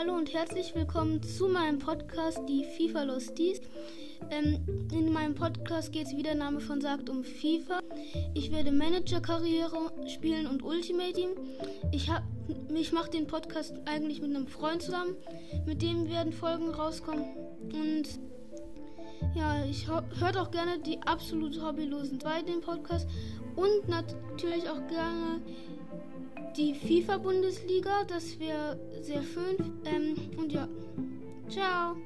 Hallo und herzlich willkommen zu meinem Podcast, die FIFA Losties. Ähm, in meinem Podcast geht es, wie der Name von sagt, um FIFA. Ich werde Manager-Karriere spielen und Ultimate Team. Ich, ich mache den Podcast eigentlich mit einem Freund zusammen. Mit dem werden Folgen rauskommen. Und ja, ich hört auch gerne die absolut hobbylosen 2 den Podcast. Und natürlich auch gerne die FIFA-Bundesliga. Das wäre sehr schön. Ähm, und ja, ciao.